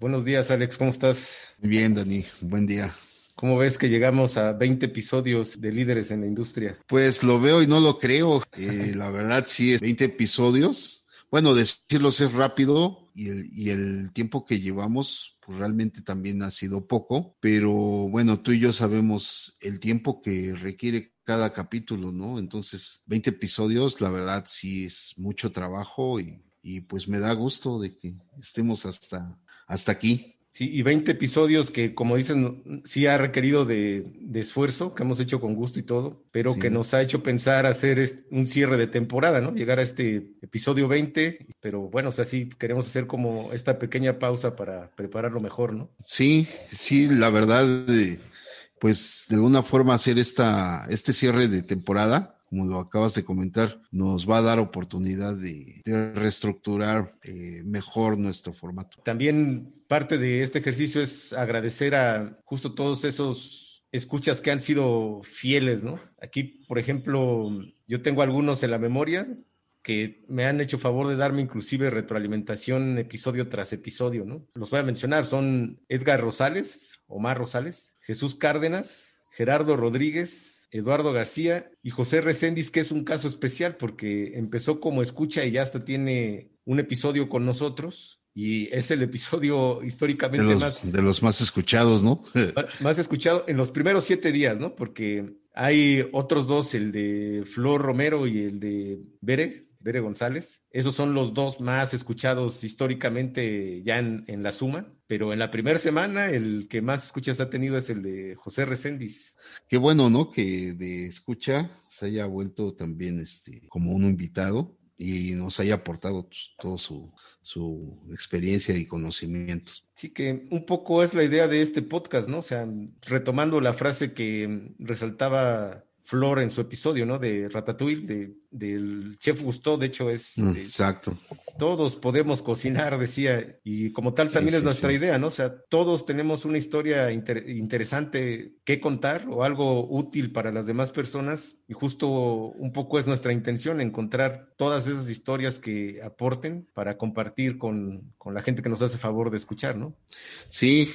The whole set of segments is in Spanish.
Buenos días, Alex, ¿cómo estás? Bien, Dani, buen día. ¿Cómo ves que llegamos a 20 episodios de líderes en la industria? Pues lo veo y no lo creo. Eh, la verdad, sí, es 20 episodios. Bueno, decirlos es rápido y el, y el tiempo que llevamos pues realmente también ha sido poco, pero bueno, tú y yo sabemos el tiempo que requiere cada capítulo, ¿no? Entonces, 20 episodios, la verdad sí es mucho trabajo y, y pues me da gusto de que estemos hasta, hasta aquí. Sí, y 20 episodios que, como dicen, sí ha requerido de, de esfuerzo, que hemos hecho con gusto y todo, pero Sí. que nos ha hecho pensar hacer un cierre de temporada, ¿no? Llegar a este episodio 20, pero bueno, o sea, sí queremos hacer como esta pequeña pausa para prepararlo mejor, ¿no? Sí, sí, la verdad, eh, pues de alguna forma hacer esta, este cierre de temporada, como lo acabas de comentar, nos va a dar oportunidad de, reestructurar eh, mejor nuestro formato. También parte de este ejercicio es agradecer a justo todos esos escuchas que han sido fieles, ¿no? Aquí, por ejemplo, yo tengo algunos en la memoria que me han hecho favor de darme inclusive retroalimentación episodio tras episodio, ¿no? Los voy a mencionar, son Edgar Rosales, Omar Rosales, Jesús Cárdenas, Gerardo Rodríguez, Eduardo García y José Recendis, que es un caso especial porque empezó como escucha y ya hasta tiene un episodio con nosotros y es el episodio De históricamente los, más, de los más escuchados, ¿no? más escuchado en los primeros siete días, ¿no? Porque hay otros dos, el de Flor Romero y el de Bere, Bere González. Esos son los dos más escuchados históricamente ya en, en la suma. Pero en la primera semana, el que más escuchas ha tenido es el de José Recendis. Qué bueno, ¿no? Que de escucha se haya vuelto también este, como un invitado y nos haya aportado todo su, su experiencia y conocimientos. Sí, que un poco es la idea de este podcast, ¿no? O sea, retomando la frase que resaltaba Flor en su episodio, ¿no? De Ratatouille, de, del chef Gusteau, de hecho es... De- Exacto. todos podemos cocinar, decía, y como tal Sí, también es sí, nuestra sí. idea, ¿no? O sea, todos tenemos una historia inter- interesante que contar o algo útil para las demás personas y justo un poco es nuestra intención encontrar todas esas historias que aporten para compartir con, con la gente que nos hace favor de escuchar, ¿no? Sí,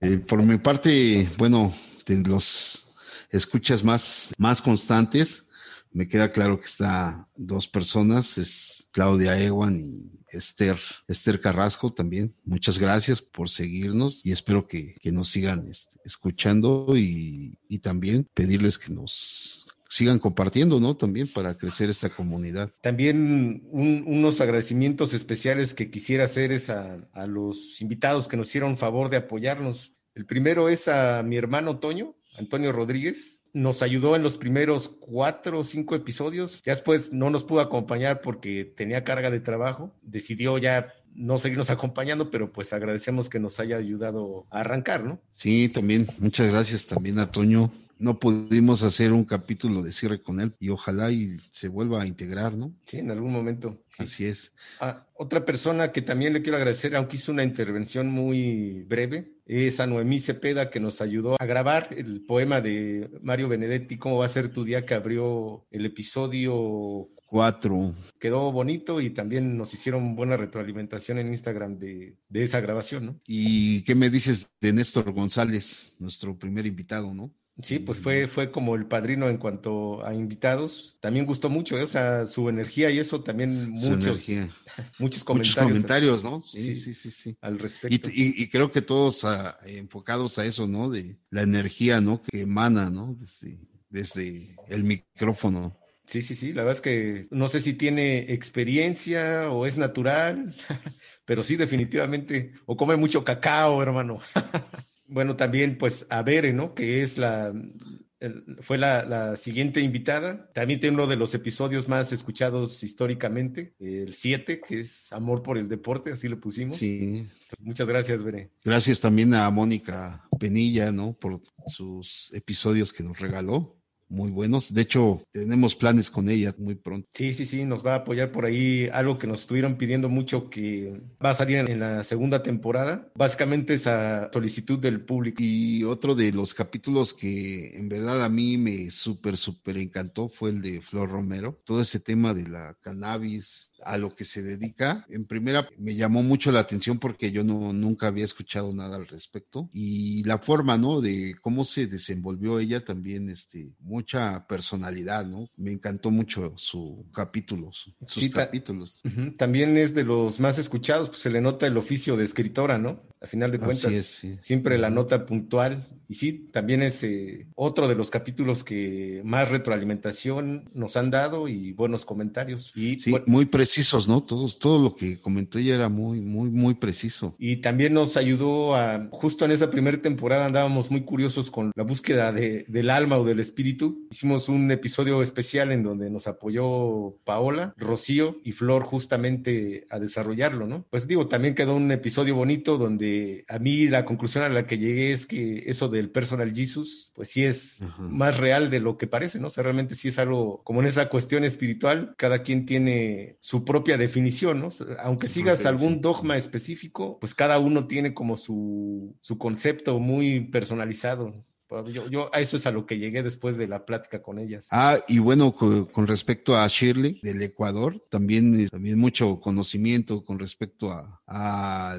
eh, por mi parte, bueno, de los escuchas más, más constantes, me queda claro que está dos personas, es Claudia Ewan y Esther, Esther Carrasco también. Muchas gracias por seguirnos y espero que, que nos sigan este, escuchando y, y también pedirles que nos sigan compartiendo, ¿no? También para crecer esta comunidad. También un- unos agradecimientos especiales que quisiera hacer es a, a los invitados que nos hicieron favor de apoyarnos. El primero es a mi hermano Toño, Antonio Rodríguez. Nos ayudó en los primeros cuatro o cinco episodios. Ya después no nos pudo acompañar porque tenía carga de trabajo. Decidió ya no seguirnos acompañando, pero pues agradecemos que nos haya ayudado a arrancar, ¿no? Sí, también, muchas gracias también a. No pudimos hacer un capítulo de cierre con él y ojalá y se vuelva a integrar, ¿no? Sí, en algún momento. Sí. Así es. Ah, otra persona que también le quiero agradecer, aunque hizo una intervención muy breve, es a Noemí Cepeda, que nos ayudó a grabar el poema de Mario Benedetti, ¿Cómo va a ser tu día? que abrió el episodio. Cuatro. Quedó bonito y también nos hicieron buena retroalimentación en Instagram de, de esa grabación, ¿no? ¿Y qué me dices de Néstor González, nuestro primer invitado, no? Sí, pues fue, fue como el padrino en cuanto a invitados. También gustó mucho, ¿eh? o sea, su energía y eso también muchos, muchos comentarios, ¿no? Sí. Sí, sí, sí, sí. al respecto. y- y creo que todos ah, enfocados a eso, ¿no? De la energía, ¿no? Que emana, ¿no? Desde, desde el micrófono. Sí, sí, sí, la verdad es que no sé si tiene experiencia o es natural, pero sí, definitivamente, o come mucho cacao, hermano. Bueno, también pues a Bere, ¿no? Que es la, fue la, la siguiente invitada. También tiene uno de los episodios más escuchados históricamente, el 7, que es Amor por el Deporte, así le pusimos. Sí. Muchas gracias, Bere. Gracias también a Mónica Penilla, ¿no? Por sus episodios que nos regaló. Muy buenos. De hecho, tenemos planes con ella muy pronto. Sí, sí, sí, nos va a apoyar por ahí algo que nos estuvieron pidiendo mucho que va a salir en, la segunda temporada. Básicamente es a solicitud del público. Y otro de los capítulos que en verdad a mí me súper, súper encantó fue el de Flor Romero. Todo ese tema de la cannabis, a lo que se dedica. En primera, me llamó mucho la atención porque yo no, nunca había escuchado nada al respecto. Y la forma, ¿no? De cómo se desenvolvió ella también, este, mucha personalidad, ¿no? Me encantó mucho su capítulo, sus capítulos. También es de los más escuchados, pues se le nota el oficio de escritora, ¿no? A final de cuentas, siempre la nota puntual. Y sí, también es eh, otro de los capítulos que más retroalimentación nos han dado y buenos comentarios. Y, sí, muy precisos, ¿no? Todo, todo lo que comentó ella era muy, muy, muy preciso. Y también nos ayudó a, justo en esa primera temporada andábamos muy curiosos con la búsqueda de, del alma o del espíritu. Hicimos un episodio especial en donde nos apoyó Paola, Rocío y Flor justamente a desarrollarlo, ¿no? Pues digo, también quedó un episodio bonito donde a mí la conclusión a la que llegué es que eso del personal Jesus, pues sí es más real de lo que parece, ¿no? O sea, realmente sí es algo como en esa cuestión espiritual, cada quien tiene su propia definición, ¿no? Aunque sigas algún dogma específico, pues cada uno tiene como su, su concepto muy personalizado. Yo, a eso es a lo que llegué después de la plática con ellas. Ah, y bueno, con, respecto a Shirley del Ecuador, también, también mucho conocimiento con respecto a,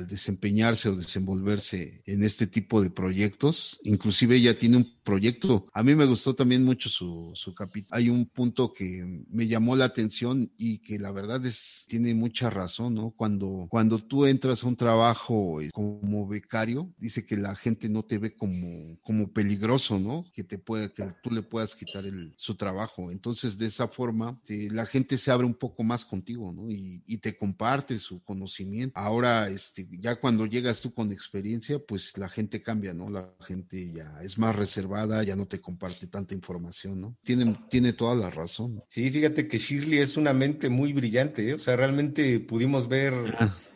desempeñarse o desenvolverse en este tipo de proyectos. Inclusive ella tiene un proyecto. A mí me gustó también mucho su, su capítulo. Hay un punto que me llamó la atención y que la verdad es, tiene mucha razón, ¿no? Cuando, cuando tú entras a un trabajo eh, como becario, dice que la gente no te ve como, como peligroso ¿no? Que te puede, que tú le puedas quitar el, su trabajo. Entonces, de esa forma, la gente se abre un poco más contigo, ¿no? Y, te comparte su conocimiento. Ahora, este, ya cuando llegas tú con experiencia, pues la gente cambia, ¿no? La gente ya es más reservada, ya no te comparte tanta información, ¿no? Tiene, tiene toda la razón. Sí, fíjate que Shirley es una mente muy brillante, ¿eh? O sea, realmente pudimos ver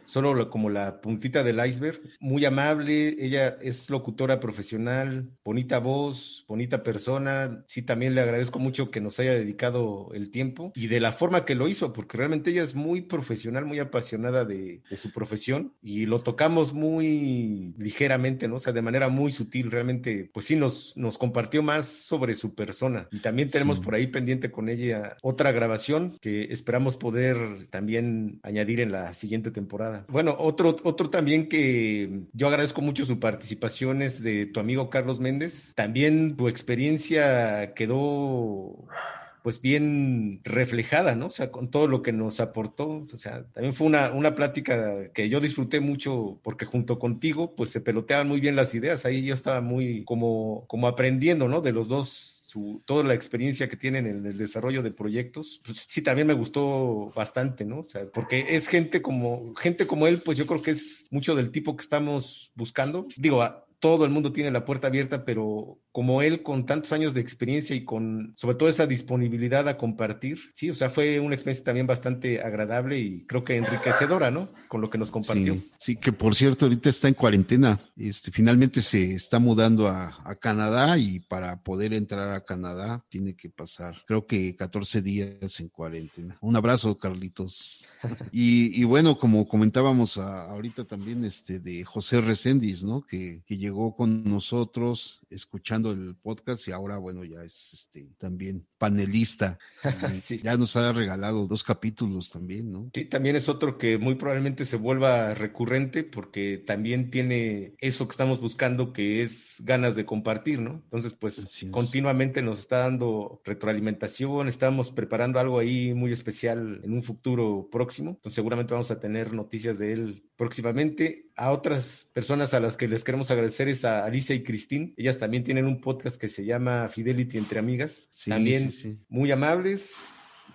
solo como la puntita del iceberg. Muy amable, ella es locutora profesional, bonita voz, bonita persona. Sí, también le agradezco mucho que nos haya dedicado el tiempo y de la forma que lo hizo, porque realmente ella es muy profesional, muy apasionada de, su profesión y lo tocamos muy ligeramente, ¿no? O sea, de manera muy sutil. Realmente, pues sí, nos, nos compartió más sobre su persona. Y también tenemos por ahí pendiente con ella otra grabación que esperamos poder también añadir en la siguiente temporada. Bueno, otro, otro también que yo agradezco mucho su participación es de tu amigo Carlos Méndez. También tu experiencia quedó pues bien reflejada, ¿no? O sea, con todo lo que nos aportó. O sea, también fue una, una plática que yo disfruté mucho porque junto contigo, pues se peloteaban muy bien las ideas. Ahí yo estaba muy como, como aprendiendo, ¿no? De los dos toda la experiencia que tienen en el desarrollo de proyectos, pues sí, también me gustó bastante, ¿no? O sea, porque es gente como, gente como él, pues yo creo que es mucho del tipo que estamos buscando. Digo, todo el mundo tiene la puerta abierta, pero como él con tantos años de experiencia y con sobre todo esa disponibilidad a compartir, sí, o sea, fue una experiencia también bastante agradable y creo que enriquecedora, ¿no? Con lo que nos compartió. Sí, que por cierto, ahorita está en cuarentena, este, finalmente se está mudando a, a, Canadá y para poder entrar a Canadá tiene que pasar, creo que 14 días en cuarentena. Un abrazo, Carlitos. y, y, bueno, como comentábamos ahorita también, este, de José Recendis, ¿no? Que, que llegó con nosotros escuchando el podcast y ahora, bueno, ya es este también panelista. Ya nos ha regalado dos capítulos también, ¿no? Sí, también es otro que muy probablemente se vuelva recurrente porque también tiene eso que estamos buscando que es ganas de compartir, ¿no? Entonces, pues continuamente nos está dando retroalimentación, estamos preparando algo ahí muy especial en un futuro próximo, entonces seguramente vamos a tener noticias de él próximamente. A otras personas a las que les queremos agradecer es a Alicia y Cristín, ellas también tienen un podcast que se llama Fidelity entre amigas, también muy amables,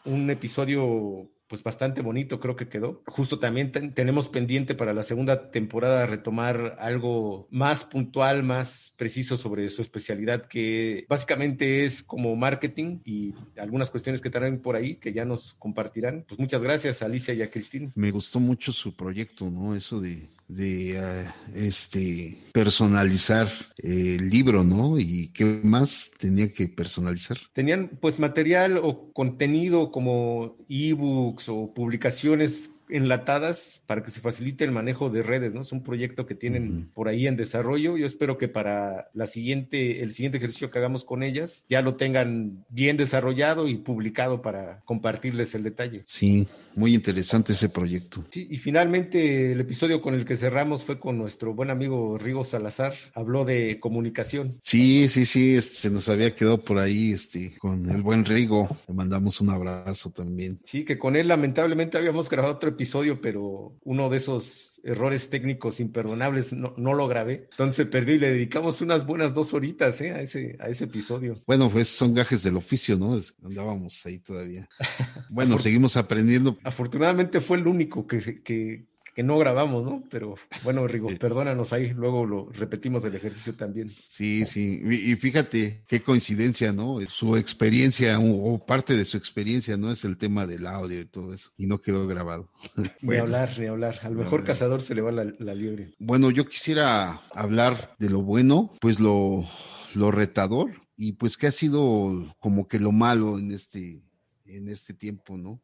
un episodio pues bastante bonito creo que quedó. Justo también tenemos pendiente para la segunda temporada retomar algo más puntual, más preciso sobre su especialidad, que básicamente es como marketing y algunas cuestiones que traen por ahí que ya nos compartirán. Pues muchas gracias Alicia y a Cristina. Me gustó mucho su proyecto, ¿no? Eso de de uh, este personalizar el libro, ¿no? Y qué más tenía que personalizar. Tenían pues material o contenido como ebooks o publicaciones enlatadas para que se facilite el manejo de redes, ¿no? Es un proyecto que tienen por ahí en desarrollo. Yo espero que para la siguiente, el siguiente ejercicio que hagamos con ellas ya lo tengan bien desarrollado y publicado para compartirles el detalle. Sí, muy interesante ese proyecto. Sí, y finalmente el episodio con el que cerramos fue con nuestro buen amigo Rigo Salazar. Habló de comunicación. Sí, sí, sí, este, se nos había quedado por ahí este, con el buen Rigo. Le mandamos un abrazo también. Sí, que con él lamentablemente habíamos grabado otro episodio, pero uno de esos errores técnicos imperdonables no, no lo grabé. Entonces perdí y le dedicamos unas buenas dos horitas ¿eh? a, ese, a ese episodio. Bueno, pues son gajes del oficio, ¿no? Andábamos ahí todavía. Bueno, seguimos aprendiendo. Afortunadamente fue el único que, que, que no grabamos, ¿no? Pero bueno, Rigo, perdónanos ahí, luego lo repetimos el ejercicio también. Sí, sí, y fíjate qué coincidencia, ¿no? Su experiencia o parte de su experiencia, ¿no? Es el tema del audio y todo eso, y no quedó grabado. A hablar, ni hablar. Al mejor cazador se le va la, la liebre. Bueno, yo quisiera hablar de lo bueno, pues lo, lo retador, y pues que ha sido como que lo malo en este, en este tiempo, ¿no?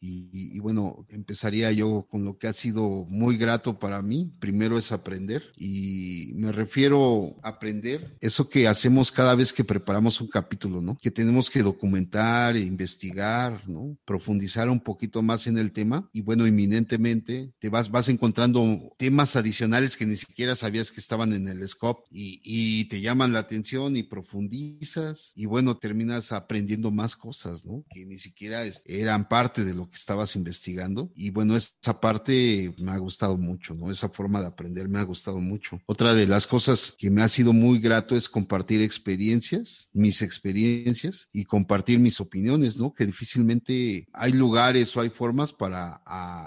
Y, y, bueno, empezaría yo con lo que ha sido muy grato para mí. Primero es aprender y me refiero a aprender eso que hacemos cada vez que preparamos un capítulo, ¿no? Que tenemos que documentar, e investigar, ¿no? Profundizar un poquito más en el tema y bueno, inminentemente te vas, vas encontrando temas adicionales que ni siquiera sabías que estaban en el scope y, y te llaman la atención y profundizas y bueno, terminas aprendiendo más cosas, ¿no? Que ni siquiera eran parte de lo que estabas investigando. Y bueno, esa parte me ha gustado mucho, ¿no? Esa forma de aprender me ha gustado mucho. Otra de las cosas que me ha sido muy grato es compartir experiencias, mis experiencias y compartir mis opiniones, ¿no? Que difícilmente hay lugares o hay formas para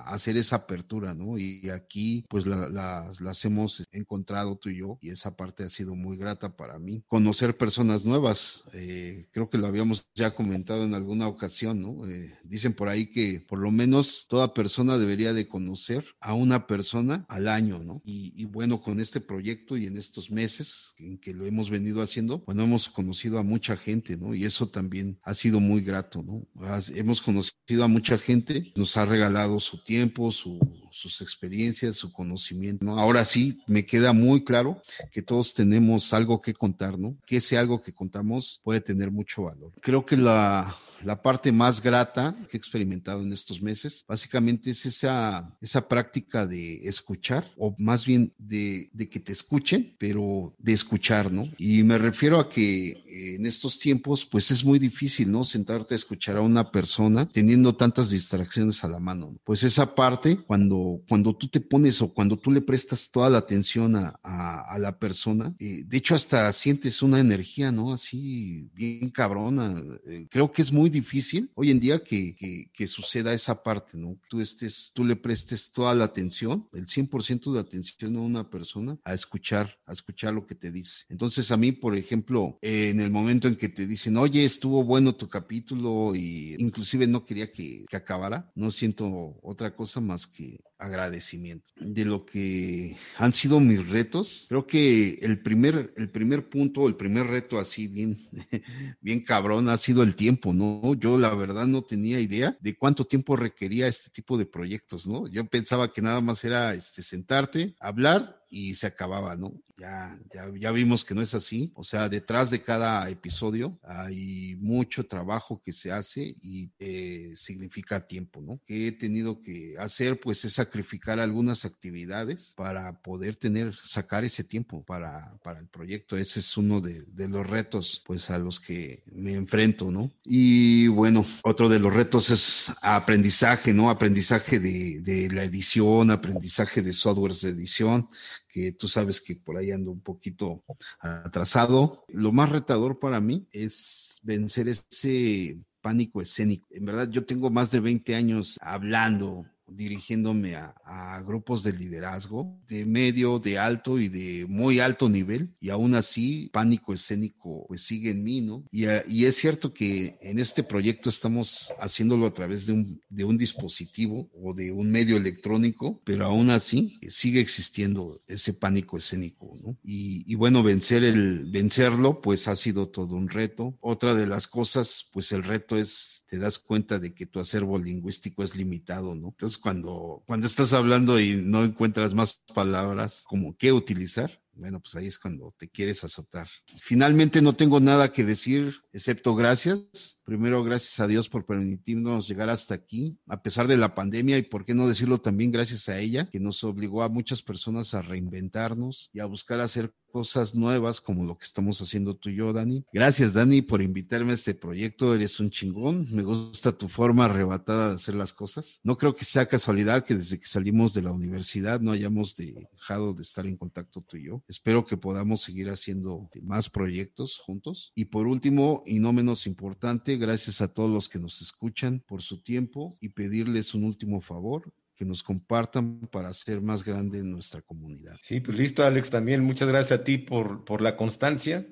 hacer esa apertura, ¿no? Y aquí pues la, la, las hemos encontrado tú y yo y esa parte ha sido muy grata para mí. Conocer personas nuevas, eh, creo que lo habíamos ya comentado en alguna ocasión, ¿no? Eh, dicen por ahí que por lo menos toda persona debería de conocer a una persona al año, ¿no? Y, y, bueno, con este proyecto y en estos meses en que lo hemos venido haciendo, bueno, hemos conocido a mucha gente, ¿no? Y eso también ha sido muy grato, ¿no? Has, hemos conocido a mucha gente, nos ha regalado su tiempo, su, sus experiencias, su conocimiento, ¿no? Ahora sí, me queda muy claro que todos tenemos algo que contar, ¿no? Que ese algo que contamos puede tener mucho valor. Creo que la, la parte más grata que he experimentado en estos meses, básicamente es esa, esa práctica de escuchar, o más bien de, de que te escuchen, pero de escuchar, ¿no? Y me refiero a que eh, en estos tiempos, pues es muy difícil, ¿no? Sentarte a escuchar a una persona teniendo tantas distracciones a la mano. ¿no? Pues esa parte, cuando, cuando tú te pones o cuando tú le prestas toda la atención a, a, a la persona, eh, de hecho hasta sientes una energía, ¿no? Así bien cabrona. Eh, creo que es muy difícil hoy en día que, que, que, suceda esa parte, ¿no? Tú estés, tú le prestes toda la atención, el 100% de atención a una persona a escuchar, a escuchar lo que te dice. Entonces a mí, por ejemplo, eh, en el momento en que te dicen, oye, estuvo bueno tu capítulo y inclusive no quería que, que acabara, no siento otra cosa más que agradecimiento de lo que han sido mis retos. Creo que el primer, el primer punto, el primer reto así bien, bien cabrón ha sido el tiempo, ¿no? Yo la verdad no tenía idea de cuánto tiempo requería este tipo de proyectos, ¿no? Yo pensaba que nada más era este, sentarte, hablar y se acababa, ¿no? Ya, ya, ya vimos que no es así. O sea, detrás de cada episodio hay mucho trabajo que se hace y eh, significa tiempo, ¿no? Que he tenido que hacer, pues, es sacrificar algunas actividades para poder tener, sacar ese tiempo para, para el proyecto. Ese es uno de, de los retos, pues, a los que me enfrento, ¿no? Y bueno, otro de los retos es aprendizaje, ¿no? Aprendizaje de, de la edición, aprendizaje de softwares de edición que tú sabes que por ahí ando un poquito atrasado. Lo más retador para mí es vencer ese pánico escénico. En verdad, yo tengo más de 20 años hablando, dirigiéndome a, a, grupos de liderazgo de medio, de alto y de muy alto nivel y aún así pánico escénico pues sigue en mí, ¿no? Y, y es cierto que en este proyecto estamos haciéndolo a través de un, de un dispositivo o de un medio electrónico, pero aún así sigue existiendo ese pánico escénico, ¿no? Y, y bueno, vencer el, vencerlo pues ha sido todo un reto. Otra de las cosas pues el reto es te das cuenta de que tu acervo lingüístico es limitado, ¿no? Entonces, cuando, cuando estás hablando y no encuentras más palabras como qué utilizar, bueno, pues ahí es cuando te quieres azotar. Finalmente no tengo nada que decir, excepto gracias. Primero, gracias a Dios por permitirnos llegar hasta aquí, a pesar de la pandemia, y por qué no decirlo también gracias a ella, que nos obligó a muchas personas a reinventarnos y a buscar hacer cosas nuevas como lo que estamos haciendo tú y yo, Dani. Gracias, Dani, por invitarme a este proyecto. Eres un chingón. Me gusta tu forma arrebatada de hacer las cosas. No creo que sea casualidad que desde que salimos de la universidad no hayamos dejado de estar en contacto tú y yo. Espero que podamos seguir haciendo más proyectos juntos. Y por último, y no menos importante, gracias a todos los que nos escuchan por su tiempo y pedirles un último favor que nos compartan para hacer más grande nuestra comunidad. Sí, pues listo, Alex, también muchas gracias a ti por, por la constancia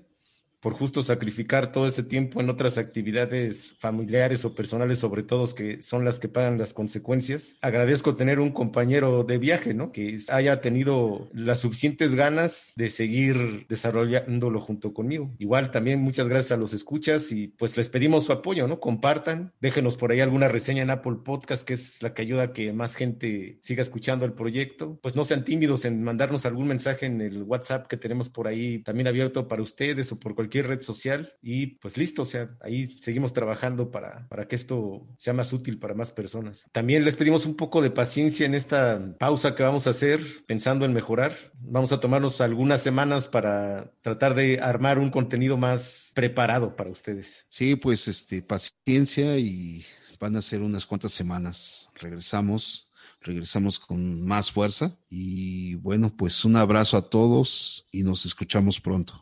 por justo sacrificar todo ese tiempo en otras actividades familiares o personales, sobre todo que son las que pagan las consecuencias. Agradezco tener un compañero de viaje, ¿no? Que haya tenido las suficientes ganas de seguir desarrollándolo junto conmigo. Igual también muchas gracias a los escuchas y pues les pedimos su apoyo, ¿no? Compartan, déjenos por ahí alguna reseña en Apple Podcast, que es la que ayuda a que más gente siga escuchando el proyecto. Pues no sean tímidos en mandarnos algún mensaje en el WhatsApp que tenemos por ahí también abierto para ustedes o por cualquier red social y pues listo, o sea, ahí seguimos trabajando para, para que esto sea más útil para más personas. También les pedimos un poco de paciencia en esta pausa que vamos a hacer pensando en mejorar. Vamos a tomarnos algunas semanas para tratar de armar un contenido más preparado para ustedes. Sí, pues este, paciencia y van a ser unas cuantas semanas. Regresamos regresamos con más fuerza y bueno, pues un abrazo a todos y nos escuchamos pronto.